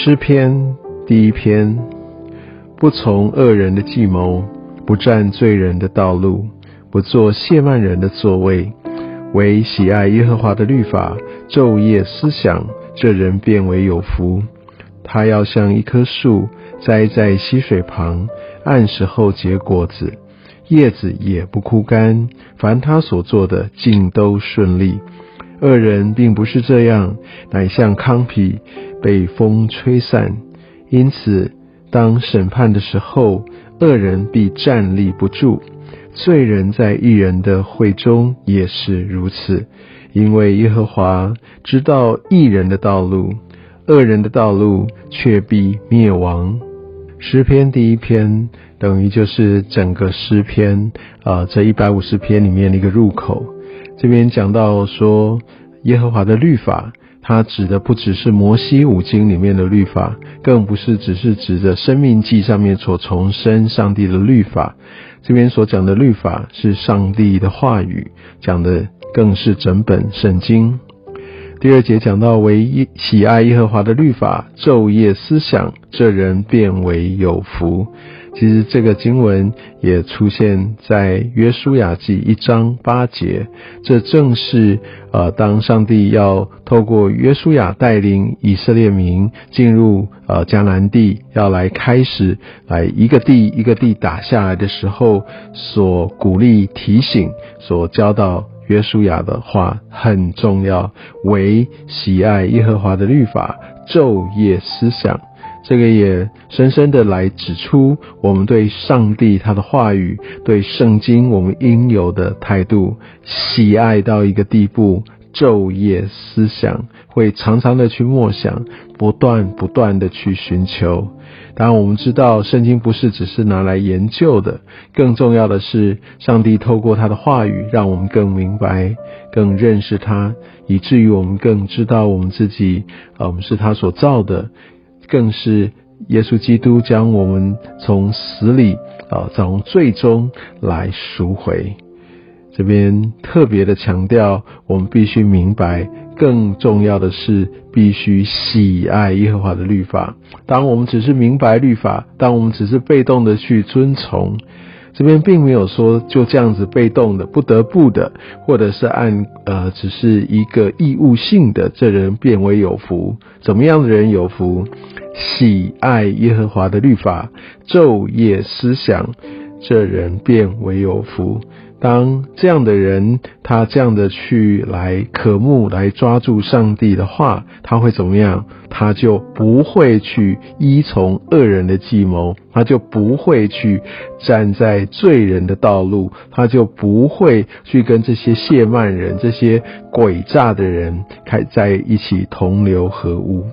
诗篇第一篇：不从恶人的计谋，不占罪人的道路，不做亵慢人的座位，唯喜爱耶和华的律法，昼夜思想，这人变为有福。他要像一棵树栽在溪水旁，按时候结果子，叶子也不枯干。凡他所做的，尽都顺利。恶人并不是这样，乃像糠皮被风吹散。因此，当审判的时候，恶人必站立不住。罪人在一人的会中也是如此，因为耶和华知道一人的道路。恶人的道路却必灭亡。诗篇第一篇等于就是整个诗篇啊，这一百五十篇里面的一个入口。这边讲到说，耶和华的律法，它指的不只是摩西五经里面的律法，更不是只是指着生命记上面所重申上帝的律法。这边所讲的律法是上帝的话语，讲的更是整本圣经。第二节讲到，唯一喜爱耶和华的律法，昼夜思想，这人变为有福。其实这个经文也出现在约书亚记一章八节，这正是呃，当上帝要透过约书亚带领以色列民进入呃迦南地，要来开始来一个地一个地打下来的时候，所鼓励提醒，所教导。约书亚的话很重要，唯喜爱耶和华的律法，昼夜思想。这个也深深的来指出我们对上帝他的话语、对圣经我们应有的态度，喜爱到一个地步。昼夜思想，会常常的去默想，不断不断的去寻求。当然，我们知道圣经不是只是拿来研究的，更重要的是，上帝透过他的话语，让我们更明白、更认识他，以至于我们更知道我们自己，呃，我们是他所造的，更是耶稣基督将我们从死里，啊，从最终来赎回。这边特别的强调，我们必须明白，更重要的是必须喜爱耶和华的律法。当我们只是明白律法，当我们只是被动的去遵从，这边并没有说就这样子被动的、不得不的，或者是按呃只是一个义务性的，这人变为有福。怎么样的人有福？喜爱耶和华的律法，昼夜思想，这人变为有福。当这样的人，他这样的去来渴慕、来抓住上帝的话，他会怎么样？他就不会去依从恶人的计谋，他就不会去站在罪人的道路，他就不会去跟这些亵慢人、这些诡诈的人开在一起同流合污。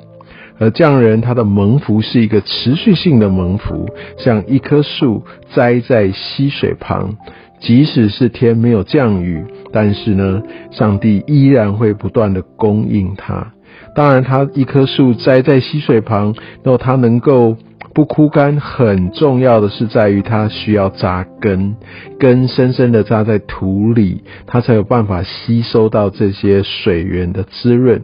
而这样人，他的蒙福是一个持续性的蒙福，像一棵树栽在溪水旁。即使是天没有降雨，但是呢，上帝依然会不断的供应它。当然，它一棵树栽在溪水旁，然后它能够不枯干，很重要的是在于它需要扎根，根深深的扎在土里，它才有办法吸收到这些水源的滋润。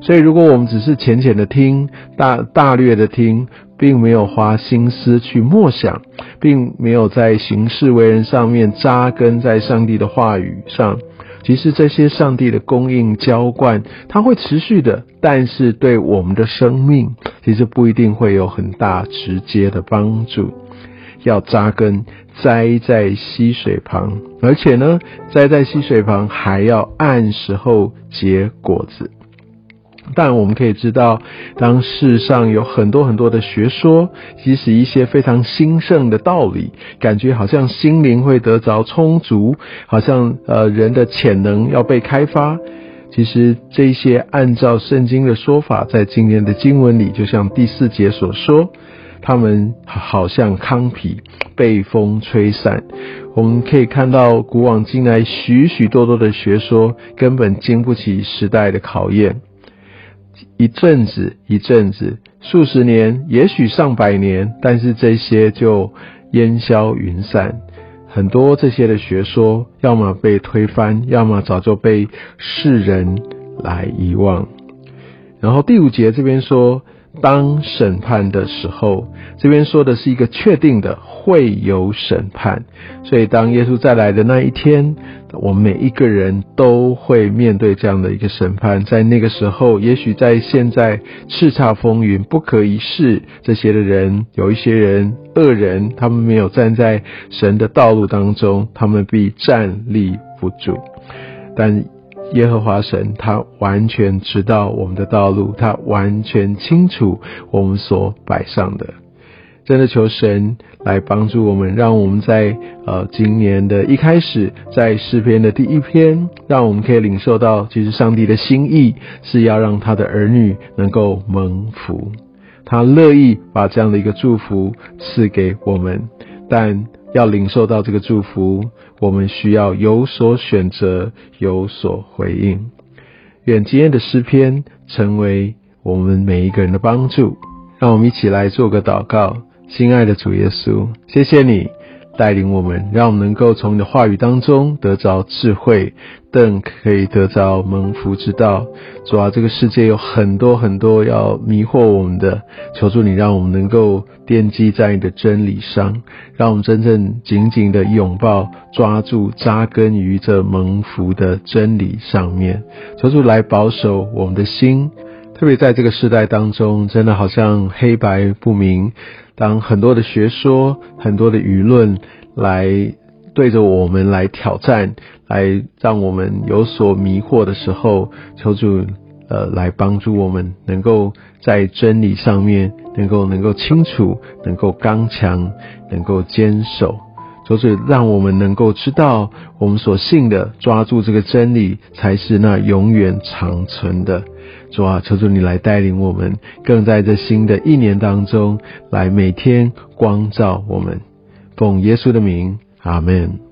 所以，如果我们只是浅浅的听，大大略的听。并没有花心思去默想，并没有在行事为人上面扎根在上帝的话语上。其实这些上帝的供应浇灌，它会持续的，但是对我们的生命，其实不一定会有很大直接的帮助。要扎根，栽在溪水旁，而且呢，栽在溪水旁还要按时候结果子。但我们可以知道，当世上有很多很多的学说，即使一些非常兴盛的道理，感觉好像心灵会得着充足，好像呃人的潜能要被开发。其实这些按照圣经的说法，在今年的经文里，就像第四节所说，他们好像糠皮被风吹散。我们可以看到，古往今来许许多多的学说，根本经不起时代的考验。一阵子，一阵子，数十年，也许上百年，但是这些就烟消云散。很多这些的学说，要么被推翻，要么早就被世人来遗忘。然后第五节这边说，当审判的时候，这边说的是一个确定的会有审判，所以当耶稣再来的那一天，我们每一个人都会面对这样的一个审判。在那个时候，也许在现在叱咤风云、不可一世这些的人，有一些人恶人，他们没有站在神的道路当中，他们必站立不住。但耶和华神，他完全知道我们的道路，他完全清楚我们所摆上的。真的求神来帮助我们，让我们在呃今年的一开始，在诗篇的第一篇，让我们可以领受到，其实上帝的心意是要让他的儿女能够蒙福，他乐意把这样的一个祝福赐给我们，但要领受到这个祝福。我们需要有所选择，有所回应。愿今天的诗篇成为我们每一个人的帮助。让我们一起来做个祷告，亲爱的主耶稣，谢谢你。带领我们，让我们能够从你的话语当中得着智慧，更可以得着蒙福之道。主啊，这个世界有很多很多要迷惑我们的，求助你，让我们能够奠基在你的真理上，让我们真正紧紧的拥抱、抓住、扎根于这蒙福的真理上面。求助来保守我们的心，特别在这个时代当中，真的好像黑白不明。当很多的学说、很多的舆论来对着我们来挑战，来让我们有所迷惑的时候，求主呃来帮助我们，能够在真理上面能够能够清楚，能够刚强，能够坚守。就是让我们能够知道，我们所信的，抓住这个真理，才是那永远长存的。主啊，求主你来带领我们，更在这新的一年当中，来每天光照我们。奉耶稣的名，阿门。